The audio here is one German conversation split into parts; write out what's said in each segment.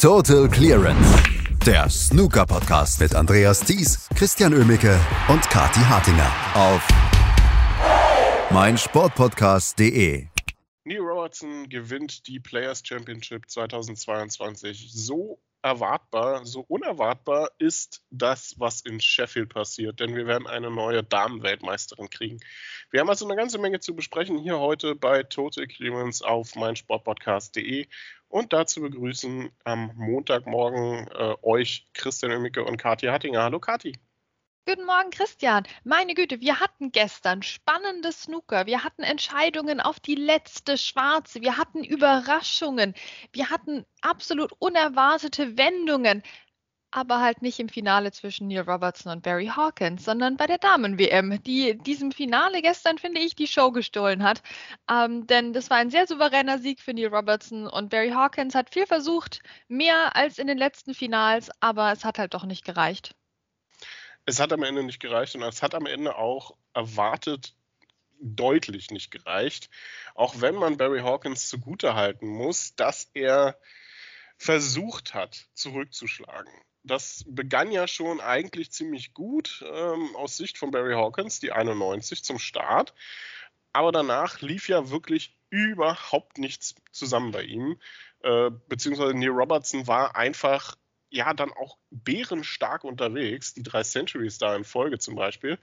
Total Clearance. Der Snooker-Podcast mit Andreas Thies, Christian Ömicke und Kati Hartinger auf meinsportpodcast.de. Neil Robertson gewinnt die Players Championship 2022 so erwartbar, so unerwartbar ist das, was in Sheffield passiert, denn wir werden eine neue Damenweltmeisterin kriegen. Wir haben also eine ganze Menge zu besprechen hier heute bei Total Clearance auf meinsportpodcast.de und dazu begrüßen am Montagmorgen äh, euch Christian Ömicke und Kathi Hattinger. Hallo Kathi. Guten Morgen, Christian. Meine Güte, wir hatten gestern spannende Snooker. Wir hatten Entscheidungen auf die letzte Schwarze. Wir hatten Überraschungen. Wir hatten absolut unerwartete Wendungen aber halt nicht im Finale zwischen Neil Robertson und Barry Hawkins, sondern bei der Damen-WM, die diesem Finale gestern, finde ich, die Show gestohlen hat. Ähm, denn das war ein sehr souveräner Sieg für Neil Robertson und Barry Hawkins hat viel versucht, mehr als in den letzten Finals, aber es hat halt doch nicht gereicht. Es hat am Ende nicht gereicht und es hat am Ende auch erwartet deutlich nicht gereicht. Auch wenn man Barry Hawkins zugutehalten muss, dass er versucht hat, zurückzuschlagen das begann ja schon eigentlich ziemlich gut ähm, aus Sicht von Barry Hawkins, die 91 zum Start. Aber danach lief ja wirklich überhaupt nichts zusammen bei ihm. Äh, beziehungsweise Neil Robertson war einfach ja dann auch bärenstark unterwegs, die drei Centuries da in Folge zum Beispiel.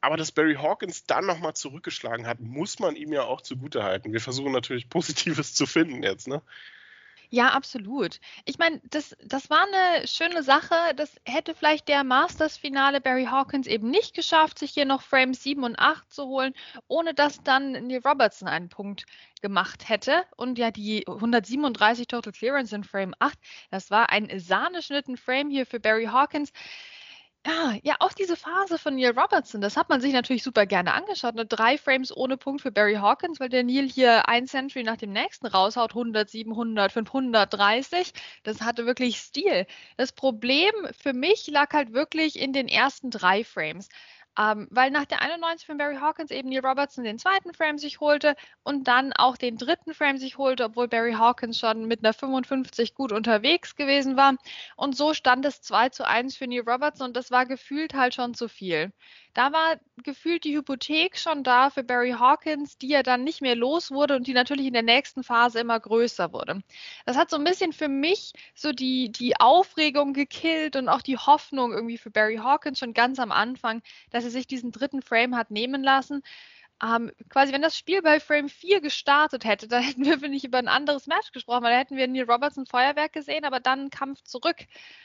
Aber dass Barry Hawkins dann nochmal zurückgeschlagen hat, muss man ihm ja auch zugutehalten. Wir versuchen natürlich Positives zu finden jetzt, ne? Ja, absolut. Ich meine, das, das war eine schöne Sache. Das hätte vielleicht der Masters-Finale Barry Hawkins eben nicht geschafft, sich hier noch Frames 7 und 8 zu holen, ohne dass dann Neil Robertson einen Punkt gemacht hätte. Und ja, die 137 Total Clearance in Frame 8, das war ein sahneschnitten Frame hier für Barry Hawkins. Ja, ja, auch diese Phase von Neil Robertson, das hat man sich natürlich super gerne angeschaut. Ne? Drei Frames ohne Punkt für Barry Hawkins, weil der Neil hier ein Century nach dem nächsten raushaut, 100, 700, 530. Das hatte wirklich Stil. Das Problem für mich lag halt wirklich in den ersten drei Frames. Ähm, weil nach der 91 von Barry Hawkins eben Neil Robertson den zweiten Frame sich holte und dann auch den dritten Frame sich holte, obwohl Barry Hawkins schon mit einer 55 gut unterwegs gewesen war. Und so stand es 2 zu 1 für Neil Robertson und das war gefühlt halt schon zu viel. Da war gefühlt die Hypothek schon da für Barry Hawkins, die er dann nicht mehr los wurde und die natürlich in der nächsten Phase immer größer wurde. Das hat so ein bisschen für mich so die, die Aufregung gekillt und auch die Hoffnung irgendwie für Barry Hawkins schon ganz am Anfang, dass er sich diesen dritten Frame hat nehmen lassen. Ähm, quasi, wenn das Spiel bei Frame 4 gestartet hätte, dann hätten wir, ich, über ein anderes Match gesprochen, weil da hätten wir Neil Robertson Feuerwerk gesehen, aber dann ein Kampf zurück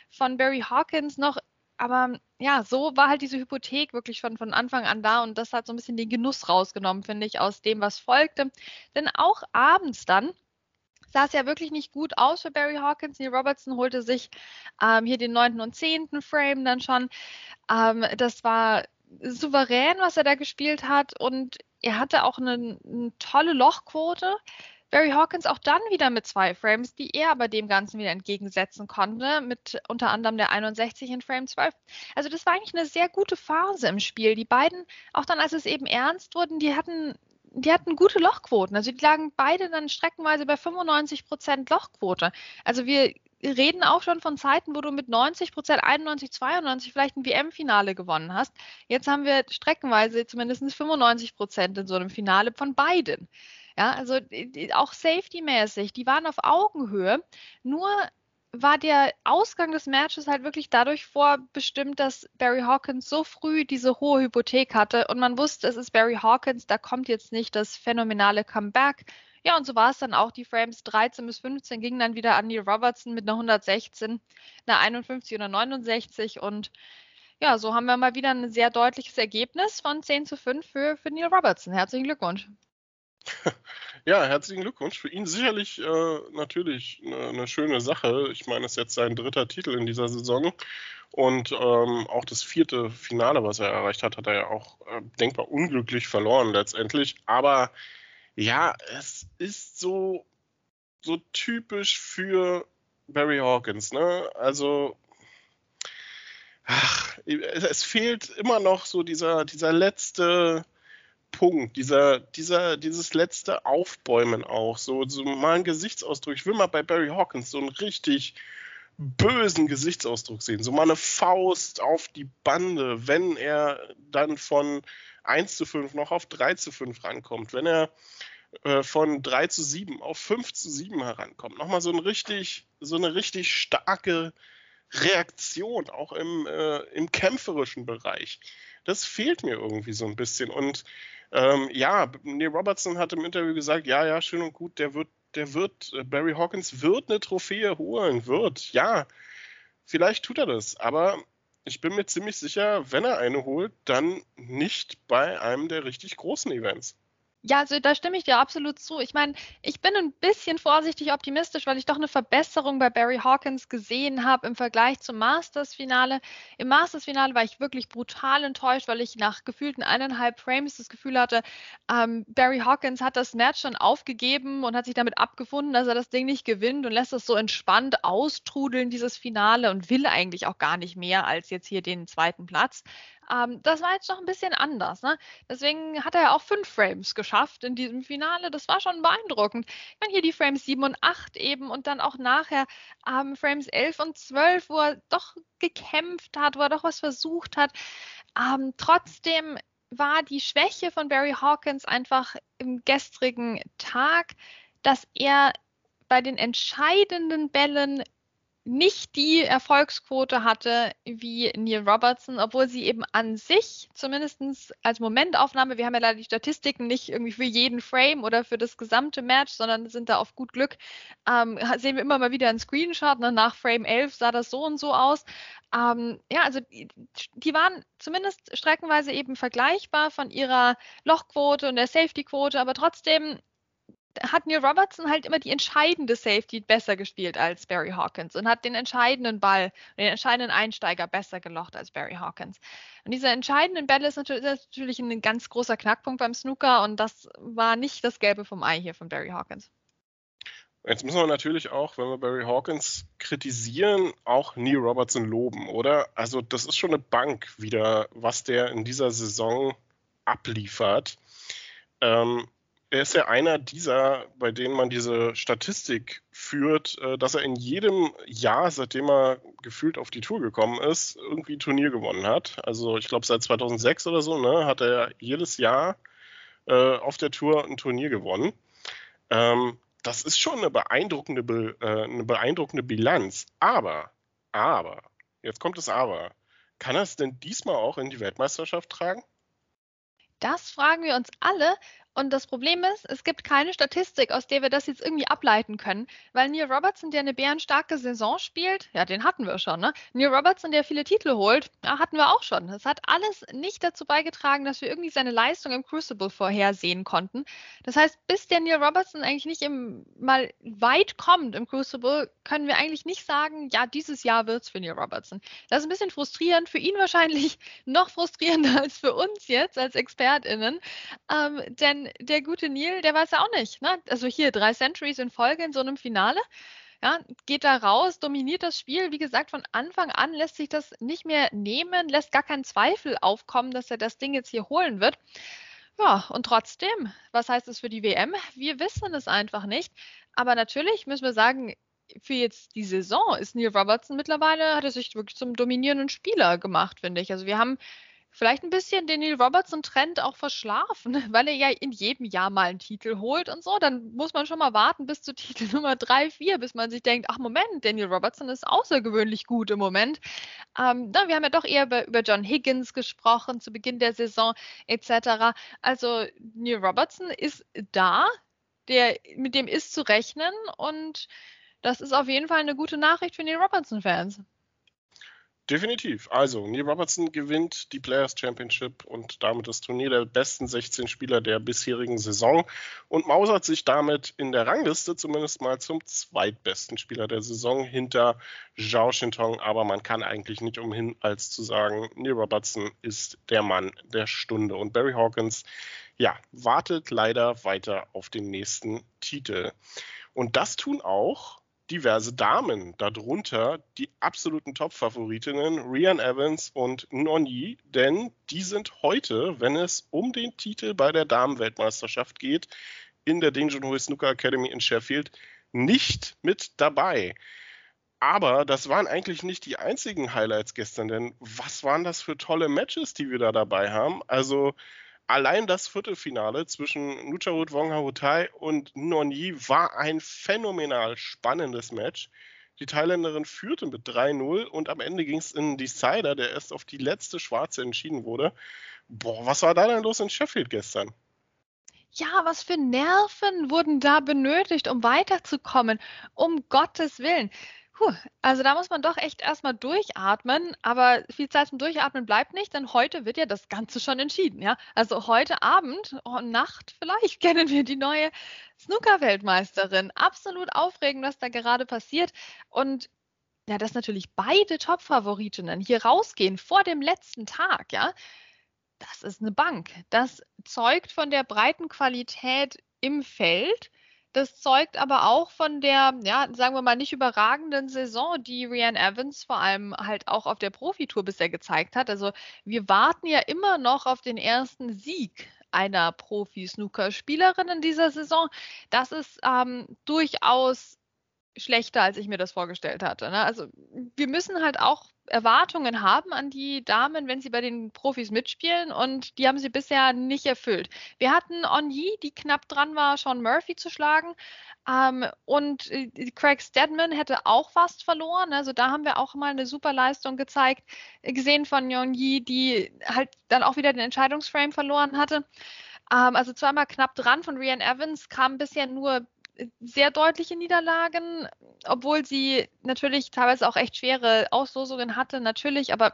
von Barry Hawkins noch aber ja, so war halt diese Hypothek wirklich schon von Anfang an da und das hat so ein bisschen den Genuss rausgenommen, finde ich, aus dem, was folgte. Denn auch abends dann sah es ja wirklich nicht gut aus für Barry Hawkins. Neil Robertson holte sich ähm, hier den neunten und zehnten Frame dann schon. Ähm, das war souverän, was er da gespielt hat und er hatte auch eine, eine tolle Lochquote. Barry Hawkins auch dann wieder mit zwei Frames, die er aber dem Ganzen wieder entgegensetzen konnte, mit unter anderem der 61 in Frame 12. Also das war eigentlich eine sehr gute Phase im Spiel. Die beiden, auch dann als es eben ernst wurden, die hatten die hatten gute Lochquoten. Also die lagen beide dann streckenweise bei 95 Prozent Lochquote. Also wir reden auch schon von Zeiten, wo du mit 90 Prozent, 91, 92 vielleicht ein WM-Finale gewonnen hast. Jetzt haben wir streckenweise zumindest 95 Prozent in so einem Finale von beiden. Ja, also auch safety-mäßig, die waren auf Augenhöhe. Nur war der Ausgang des Matches halt wirklich dadurch vorbestimmt, dass Barry Hawkins so früh diese hohe Hypothek hatte und man wusste, es ist Barry Hawkins, da kommt jetzt nicht das phänomenale Comeback. Ja, und so war es dann auch. Die Frames 13 bis 15 gingen dann wieder an Neil Robertson mit einer 116, einer 51 oder 69 und ja, so haben wir mal wieder ein sehr deutliches Ergebnis von 10 zu 5 für, für Neil Robertson. Herzlichen Glückwunsch. Ja, herzlichen Glückwunsch. Für ihn sicherlich äh, natürlich eine, eine, schöne Sache. Ich meine, es ist jetzt sein dritter Titel in dieser Saison. Und ähm, auch das vierte Finale, was er erreicht hat, hat er ja auch äh, denkbar unglücklich verloren letztendlich. Aber ja, es ist so, so typisch für Barry Hawkins. Ne? Also, ach, es fehlt immer noch so dieser, dieser letzte Punkt, dieser, dieser, dieses letzte Aufbäumen auch, so, so mal ein Gesichtsausdruck. Ich will mal bei Barry Hawkins so einen richtig bösen Gesichtsausdruck sehen. So mal eine Faust auf die Bande, wenn er dann von 1 zu 5 noch auf 3 zu 5 rankommt, wenn er äh, von 3 zu 7 auf 5 zu 7 herankommt. Nochmal so, ein richtig, so eine richtig starke Reaktion, auch im, äh, im kämpferischen Bereich. Das fehlt mir irgendwie so ein bisschen. Und ähm, ja, Neil Robertson hat im Interview gesagt, ja, ja, schön und gut, der wird, der wird, äh, Barry Hawkins wird eine Trophäe holen, wird, ja. Vielleicht tut er das, aber ich bin mir ziemlich sicher, wenn er eine holt, dann nicht bei einem der richtig großen Events. Ja, also da stimme ich dir absolut zu. Ich meine, ich bin ein bisschen vorsichtig optimistisch, weil ich doch eine Verbesserung bei Barry Hawkins gesehen habe im Vergleich zum Masters-Finale. Im Masters-Finale war ich wirklich brutal enttäuscht, weil ich nach gefühlten eineinhalb Frames das Gefühl hatte, ähm, Barry Hawkins hat das Match schon aufgegeben und hat sich damit abgefunden, dass er das Ding nicht gewinnt und lässt es so entspannt austrudeln, dieses Finale, und will eigentlich auch gar nicht mehr als jetzt hier den zweiten Platz. Ähm, das war jetzt noch ein bisschen anders. Ne? Deswegen hat er ja auch fünf Frames geschafft in diesem Finale. Das war schon beeindruckend. Ich meine, hier die Frames 7 und 8 eben und dann auch nachher ähm, Frames 11 und 12, wo er doch gekämpft hat, wo er doch was versucht hat. Ähm, trotzdem war die Schwäche von Barry Hawkins einfach im gestrigen Tag, dass er bei den entscheidenden Bällen nicht die Erfolgsquote hatte wie Neil Robertson, obwohl sie eben an sich, zumindest als Momentaufnahme, wir haben ja leider die Statistiken nicht irgendwie für jeden Frame oder für das gesamte Match, sondern sind da auf gut Glück, ähm, sehen wir immer mal wieder einen Screenshot, ne? nach Frame 11 sah das so und so aus. Ähm, ja, also die, die waren zumindest streckenweise eben vergleichbar von ihrer Lochquote und der Safety-Quote, aber trotzdem hat Neil Robertson halt immer die entscheidende Safety besser gespielt als Barry Hawkins und hat den entscheidenden Ball, den entscheidenden Einsteiger besser gelocht als Barry Hawkins. Und diese entscheidenden Bälle ist natürlich, ist natürlich ein ganz großer Knackpunkt beim Snooker und das war nicht das Gelbe vom Ei hier von Barry Hawkins. Jetzt müssen wir natürlich auch, wenn wir Barry Hawkins kritisieren, auch Neil Robertson loben, oder? Also das ist schon eine Bank wieder, was der in dieser Saison abliefert. Ähm, er ist ja einer dieser, bei denen man diese Statistik führt, äh, dass er in jedem Jahr, seitdem er gefühlt auf die Tour gekommen ist, irgendwie ein Turnier gewonnen hat. Also ich glaube seit 2006 oder so, ne, hat er jedes Jahr äh, auf der Tour ein Turnier gewonnen. Ähm, das ist schon eine beeindruckende, äh, eine beeindruckende Bilanz. Aber, aber, jetzt kommt das Aber. Kann er es denn diesmal auch in die Weltmeisterschaft tragen? Das fragen wir uns alle, und das Problem ist, es gibt keine Statistik, aus der wir das jetzt irgendwie ableiten können, weil Neil Robertson, der eine bärenstarke Saison spielt, ja, den hatten wir schon, ne? Neil Robertson, der viele Titel holt, ja, hatten wir auch schon. Das hat alles nicht dazu beigetragen, dass wir irgendwie seine Leistung im Crucible vorhersehen konnten. Das heißt, bis der Neil Robertson eigentlich nicht im, mal weit kommt im Crucible, können wir eigentlich nicht sagen, ja, dieses Jahr wird es für Neil Robertson. Das ist ein bisschen frustrierend, für ihn wahrscheinlich noch frustrierender als für uns jetzt als ExpertInnen, ähm, denn der gute Neil, der weiß ja auch nicht. Ne? Also hier drei Centuries in Folge in so einem Finale. Ja, geht da raus, dominiert das Spiel. Wie gesagt, von Anfang an lässt sich das nicht mehr nehmen, lässt gar keinen Zweifel aufkommen, dass er das Ding jetzt hier holen wird. Ja, und trotzdem, was heißt es für die WM? Wir wissen es einfach nicht. Aber natürlich müssen wir sagen, für jetzt die Saison ist Neil Robertson mittlerweile, hat er sich wirklich zum dominierenden Spieler gemacht, finde ich. Also wir haben vielleicht ein bisschen den Neil Robertson-Trend auch verschlafen, weil er ja in jedem Jahr mal einen Titel holt und so. Dann muss man schon mal warten bis zu Titel Nummer 3, 4, bis man sich denkt, ach Moment, Daniel Robertson ist außergewöhnlich gut im Moment. Ähm, na, wir haben ja doch eher über, über John Higgins gesprochen zu Beginn der Saison etc. Also Neil Robertson ist da, der, mit dem ist zu rechnen und das ist auf jeden Fall eine gute Nachricht für Neil Robertson-Fans. Definitiv. Also, Neil Robertson gewinnt die Players Championship und damit das Turnier der besten 16 Spieler der bisherigen Saison und mausert sich damit in der Rangliste zumindest mal zum zweitbesten Spieler der Saison hinter Zhao Shintong. Aber man kann eigentlich nicht umhin, als zu sagen, Neil Robertson ist der Mann der Stunde. Und Barry Hawkins, ja, wartet leider weiter auf den nächsten Titel. Und das tun auch diverse Damen, darunter die absoluten Top-Favoritinnen Rian Evans und Nonyi, denn die sind heute, wenn es um den Titel bei der Damenweltmeisterschaft geht, in der Junhui Snooker Academy in Sheffield nicht mit dabei. Aber das waren eigentlich nicht die einzigen Highlights gestern, denn was waren das für tolle Matches, die wir da dabei haben? Also allein das Viertelfinale zwischen Nucharut Wongharutai und Nonyi war ein phänomenal spannendes Match. Die Thailänderin führte mit 3-0 und am Ende ging es in Decider, der erst auf die letzte Schwarze entschieden wurde. Boah, was war da denn los in Sheffield gestern? Ja, was für Nerven wurden da benötigt, um weiterzukommen? Um Gottes Willen. Puh, also da muss man doch echt erstmal durchatmen, aber viel Zeit zum Durchatmen bleibt nicht, denn heute wird ja das Ganze schon entschieden, ja. Also heute Abend, oh, Nacht vielleicht, kennen wir die neue Snooker-Weltmeisterin. Absolut aufregend, was da gerade passiert. Und ja, dass natürlich beide Top-Favoritinnen hier rausgehen vor dem letzten Tag, ja, das ist eine Bank. Das zeugt von der breiten Qualität im Feld das zeugt aber auch von der, ja, sagen wir mal, nicht überragenden Saison, die Rianne Evans vor allem halt auch auf der Profitour bisher gezeigt hat. Also wir warten ja immer noch auf den ersten Sieg einer Profi-Snooker-Spielerin in dieser Saison. Das ist ähm, durchaus schlechter, als ich mir das vorgestellt hatte. Ne? Also wir müssen halt auch Erwartungen haben an die Damen, wenn sie bei den Profis mitspielen und die haben sie bisher nicht erfüllt. Wir hatten Onyi, die knapp dran war, Sean Murphy zu schlagen ähm, und äh, Craig Stedman hätte auch fast verloren. Also da haben wir auch mal eine super Leistung gezeigt, gesehen von Onyi, die halt dann auch wieder den Entscheidungsframe verloren hatte. Ähm, also zweimal knapp dran von Rian Evans, kam bisher nur sehr deutliche Niederlagen, obwohl sie natürlich teilweise auch echt schwere Auslosungen hatte, natürlich, aber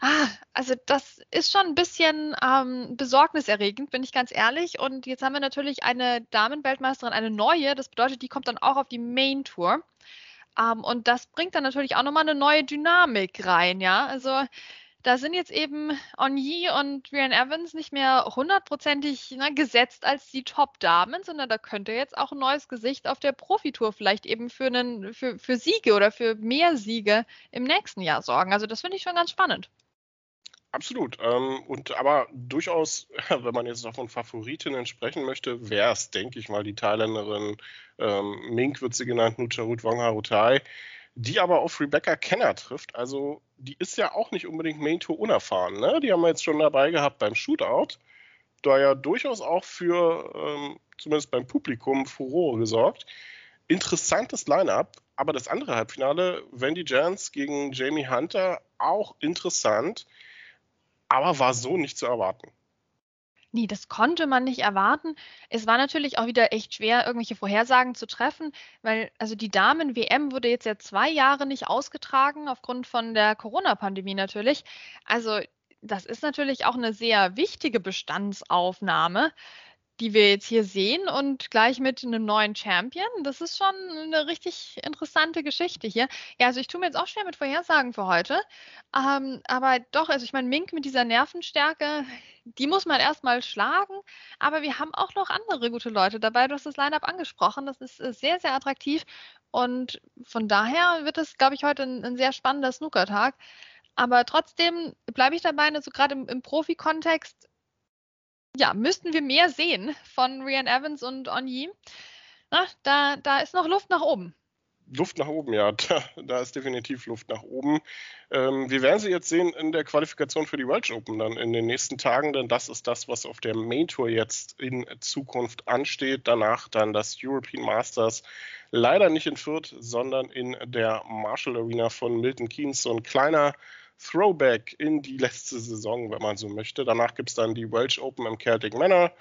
ah, also das ist schon ein bisschen ähm, besorgniserregend, bin ich ganz ehrlich. Und jetzt haben wir natürlich eine Damenweltmeisterin, eine neue, das bedeutet, die kommt dann auch auf die Main Tour. Ähm, und das bringt dann natürlich auch nochmal eine neue Dynamik rein, ja. Also da sind jetzt eben Onyi und Rian Evans nicht mehr hundertprozentig ne, gesetzt als die Top-Damen, sondern da könnte jetzt auch ein neues Gesicht auf der Profitour vielleicht eben für, einen, für, für Siege oder für mehr Siege im nächsten Jahr sorgen. Also das finde ich schon ganz spannend. Absolut. Ähm, und aber durchaus, wenn man jetzt noch von Favoritinnen sprechen möchte, wäre es, denke ich mal, die Thailänderin ähm, Mink wird sie genannt, Nucharut Wongharutai die aber auf Rebecca Kenner trifft. Also die ist ja auch nicht unbedingt Main Tour unerfahren. Ne? Die haben wir jetzt schon dabei gehabt beim Shootout. Da ja durchaus auch für, ähm, zumindest beim Publikum, Furore gesorgt. Interessantes Line-up, aber das andere Halbfinale, Wendy Jans gegen Jamie Hunter, auch interessant, aber war so nicht zu erwarten. Nee, das konnte man nicht erwarten. Es war natürlich auch wieder echt schwer, irgendwelche Vorhersagen zu treffen, weil also die Damen-WM wurde jetzt ja zwei Jahre nicht ausgetragen, aufgrund von der Corona-Pandemie natürlich. Also das ist natürlich auch eine sehr wichtige Bestandsaufnahme die wir jetzt hier sehen und gleich mit einem neuen Champion. Das ist schon eine richtig interessante Geschichte hier. Ja, also ich tue mir jetzt auch schwer mit Vorhersagen für heute. Ähm, aber doch, also ich meine, Mink mit dieser Nervenstärke, die muss man erstmal schlagen. Aber wir haben auch noch andere gute Leute dabei. Du hast das Line-Up angesprochen. Das ist äh, sehr, sehr attraktiv. Und von daher wird es, glaube ich, heute ein, ein sehr spannender Snooker-Tag. Aber trotzdem bleibe ich dabei, also gerade im, im Profi-Kontext ja, müssten wir mehr sehen von Rian Evans und Onyi. Na, da, da ist noch Luft nach oben. Luft nach oben, ja, da, da ist definitiv Luft nach oben. Ähm, wir werden sie jetzt sehen in der Qualifikation für die Welsh Open dann in den nächsten Tagen, denn das ist das, was auf der Main Tour jetzt in Zukunft ansteht. Danach dann das European Masters, leider nicht in Fürth, sondern in der Marshall Arena von Milton Keynes, so ein kleiner Throwback in die letzte Saison, wenn man so möchte. Danach gibt es dann die Welsh Open im Celtic Manor.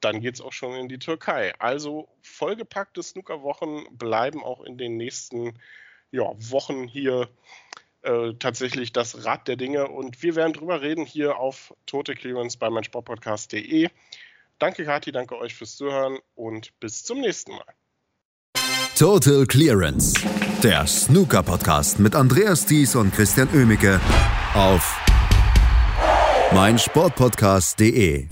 Dann geht es auch schon in die Türkei. Also vollgepackte Snookerwochen bleiben auch in den nächsten ja, Wochen hier äh, tatsächlich das Rad der Dinge. Und wir werden drüber reden hier auf Tote Clearance bei meinsportpodcast.de. Danke, Kathi, danke euch fürs Zuhören und bis zum nächsten Mal. Total Clearance, der Snooker-Podcast mit Andreas Thies und Christian Ömicke auf meinsportpodcast.de.